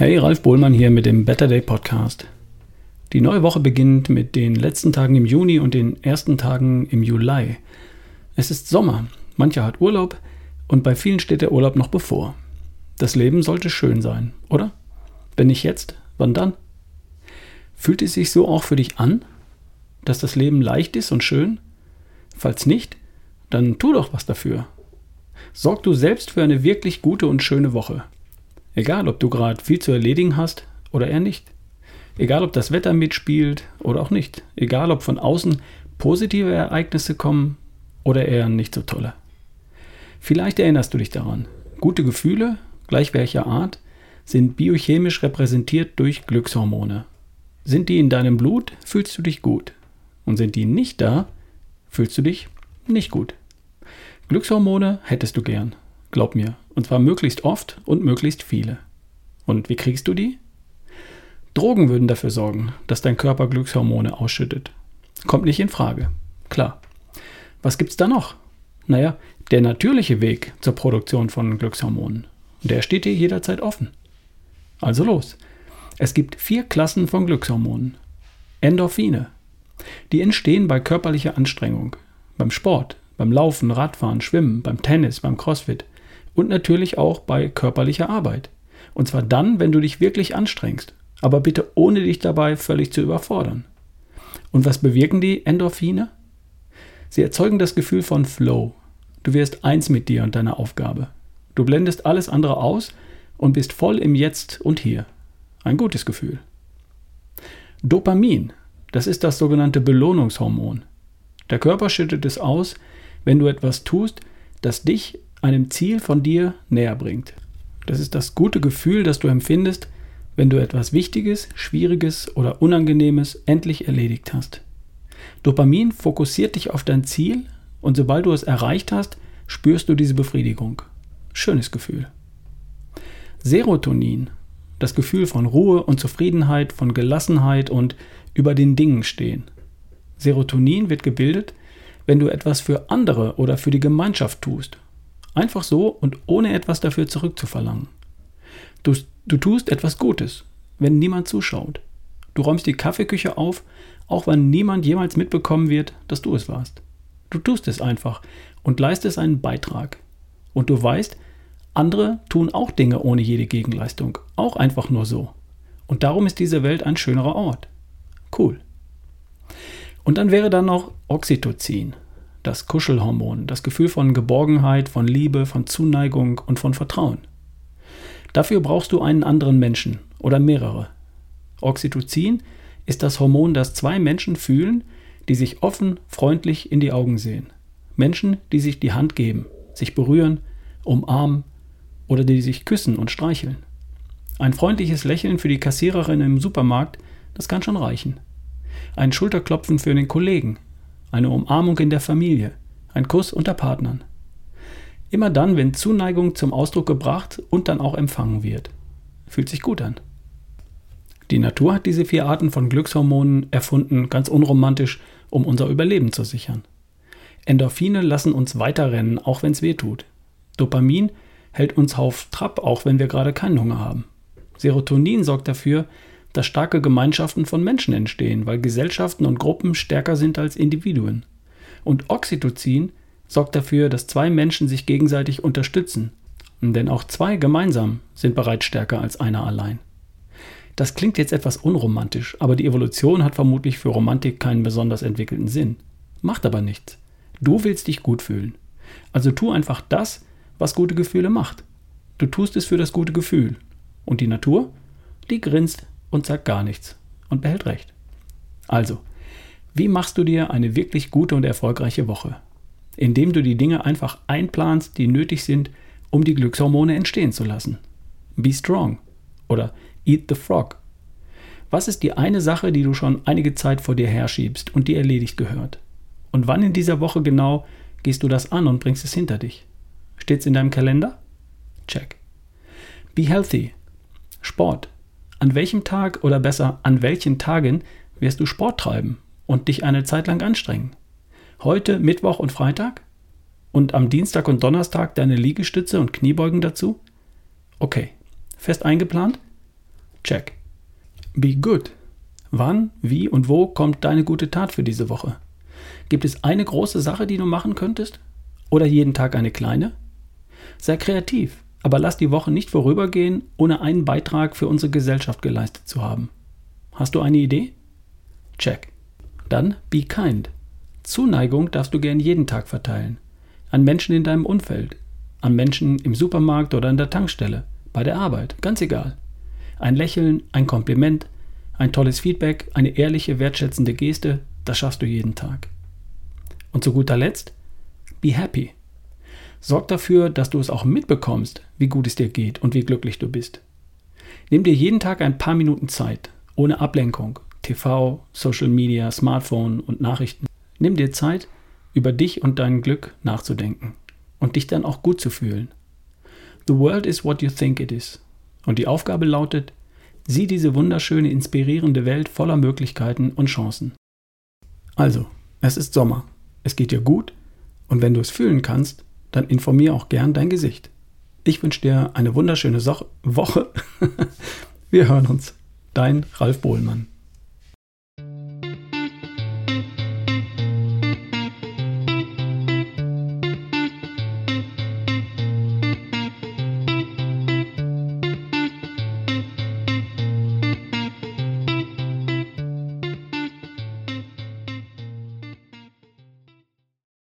Hey, Ralf Bohlmann hier mit dem Better Day Podcast. Die neue Woche beginnt mit den letzten Tagen im Juni und den ersten Tagen im Juli. Es ist Sommer, mancher hat Urlaub und bei vielen steht der Urlaub noch bevor. Das Leben sollte schön sein, oder? Wenn nicht jetzt, wann dann? Fühlt es sich so auch für dich an, dass das Leben leicht ist und schön? Falls nicht, dann tu doch was dafür. Sorg du selbst für eine wirklich gute und schöne Woche. Egal, ob du gerade viel zu erledigen hast oder eher nicht. Egal, ob das Wetter mitspielt oder auch nicht. Egal, ob von außen positive Ereignisse kommen oder eher nicht so tolle. Vielleicht erinnerst du dich daran. Gute Gefühle, gleich welcher Art, sind biochemisch repräsentiert durch Glückshormone. Sind die in deinem Blut, fühlst du dich gut. Und sind die nicht da, fühlst du dich nicht gut. Glückshormone hättest du gern. Glaub mir. Und zwar möglichst oft und möglichst viele. Und wie kriegst du die? Drogen würden dafür sorgen, dass dein Körper Glückshormone ausschüttet. Kommt nicht in Frage. Klar. Was gibt's da noch? Naja, der natürliche Weg zur Produktion von Glückshormonen. Der steht dir jederzeit offen. Also los. Es gibt vier Klassen von Glückshormonen. Endorphine. Die entstehen bei körperlicher Anstrengung, beim Sport, beim Laufen, Radfahren, Schwimmen, beim Tennis, beim Crossfit, und natürlich auch bei körperlicher Arbeit. Und zwar dann, wenn du dich wirklich anstrengst, aber bitte ohne dich dabei völlig zu überfordern. Und was bewirken die Endorphine? Sie erzeugen das Gefühl von Flow. Du wirst eins mit dir und deiner Aufgabe. Du blendest alles andere aus und bist voll im Jetzt und Hier. Ein gutes Gefühl. Dopamin, das ist das sogenannte Belohnungshormon. Der Körper schüttet es aus, wenn du etwas tust, das dich einem Ziel von dir näher bringt. Das ist das gute Gefühl, das du empfindest, wenn du etwas Wichtiges, Schwieriges oder Unangenehmes endlich erledigt hast. Dopamin fokussiert dich auf dein Ziel und sobald du es erreicht hast, spürst du diese Befriedigung. Schönes Gefühl. Serotonin, das Gefühl von Ruhe und Zufriedenheit, von Gelassenheit und über den Dingen stehen. Serotonin wird gebildet, wenn du etwas für andere oder für die Gemeinschaft tust Einfach so und ohne etwas dafür zurückzuverlangen. Du, du tust etwas Gutes, wenn niemand zuschaut. Du räumst die Kaffeeküche auf, auch wenn niemand jemals mitbekommen wird, dass du es warst. Du tust es einfach und leistest einen Beitrag. Und du weißt, andere tun auch Dinge ohne jede Gegenleistung, auch einfach nur so. Und darum ist diese Welt ein schönerer Ort. Cool. Und dann wäre da noch Oxytocin das Kuschelhormon, das Gefühl von Geborgenheit, von Liebe, von Zuneigung und von Vertrauen. Dafür brauchst du einen anderen Menschen oder mehrere. Oxytocin ist das Hormon, das zwei Menschen fühlen, die sich offen, freundlich in die Augen sehen. Menschen, die sich die Hand geben, sich berühren, umarmen oder die sich küssen und streicheln. Ein freundliches Lächeln für die Kassiererin im Supermarkt, das kann schon reichen. Ein Schulterklopfen für den Kollegen, eine Umarmung in der Familie, ein Kuss unter Partnern. Immer dann, wenn Zuneigung zum Ausdruck gebracht und dann auch empfangen wird. Fühlt sich gut an. Die Natur hat diese vier Arten von Glückshormonen erfunden, ganz unromantisch, um unser Überleben zu sichern. Endorphine lassen uns weiterrennen, auch wenn es weh tut. Dopamin hält uns auf Trab, auch wenn wir gerade keinen Hunger haben. Serotonin sorgt dafür, dass starke Gemeinschaften von Menschen entstehen, weil Gesellschaften und Gruppen stärker sind als Individuen. Und Oxytocin sorgt dafür, dass zwei Menschen sich gegenseitig unterstützen. Denn auch zwei gemeinsam sind bereits stärker als einer allein. Das klingt jetzt etwas unromantisch, aber die Evolution hat vermutlich für Romantik keinen besonders entwickelten Sinn. Macht aber nichts. Du willst dich gut fühlen. Also tu einfach das, was gute Gefühle macht. Du tust es für das gute Gefühl. Und die Natur? Die grinst und sagt gar nichts und behält recht. Also, wie machst du dir eine wirklich gute und erfolgreiche Woche? Indem du die Dinge einfach einplanst, die nötig sind, um die Glückshormone entstehen zu lassen. Be strong oder eat the frog. Was ist die eine Sache, die du schon einige Zeit vor dir herschiebst und die erledigt gehört? Und wann in dieser Woche genau gehst du das an und bringst es hinter dich? Steht's in deinem Kalender? Check. Be healthy. Sport. An welchem Tag oder besser an welchen Tagen wirst du Sport treiben und dich eine Zeit lang anstrengen? Heute, Mittwoch und Freitag? Und am Dienstag und Donnerstag deine Liegestütze und Kniebeugen dazu? Okay, fest eingeplant? Check. Be good. Wann, wie und wo kommt deine gute Tat für diese Woche? Gibt es eine große Sache, die du machen könntest? Oder jeden Tag eine kleine? Sei kreativ, aber lass die Woche nicht vorübergehen, ohne einen Beitrag für unsere Gesellschaft geleistet zu haben. Hast du eine Idee? Check. Dann be kind. Zuneigung darfst du gern jeden Tag verteilen. An Menschen in deinem Umfeld, an Menschen im Supermarkt oder an der Tankstelle, bei der Arbeit, ganz egal. Ein Lächeln, ein Kompliment, ein tolles Feedback, eine ehrliche, wertschätzende Geste, das schaffst du jeden Tag. Und zu guter Letzt, be happy. Sorg dafür, dass du es auch mitbekommst, wie gut es dir geht und wie glücklich du bist. Nimm dir jeden Tag ein paar Minuten Zeit, ohne Ablenkung, TV, Social Media, Smartphone und Nachrichten. Nimm dir Zeit, über dich und dein Glück nachzudenken und dich dann auch gut zu fühlen. The world is what you think it is. Und die Aufgabe lautet, sieh diese wunderschöne, inspirierende Welt voller Möglichkeiten und Chancen. Also, es ist Sommer, es geht dir gut und wenn du es fühlen kannst, dann informier auch gern dein Gesicht. Ich wünsche dir eine wunderschöne so Woche. Wir hören uns. Dein Ralf Bohlmann.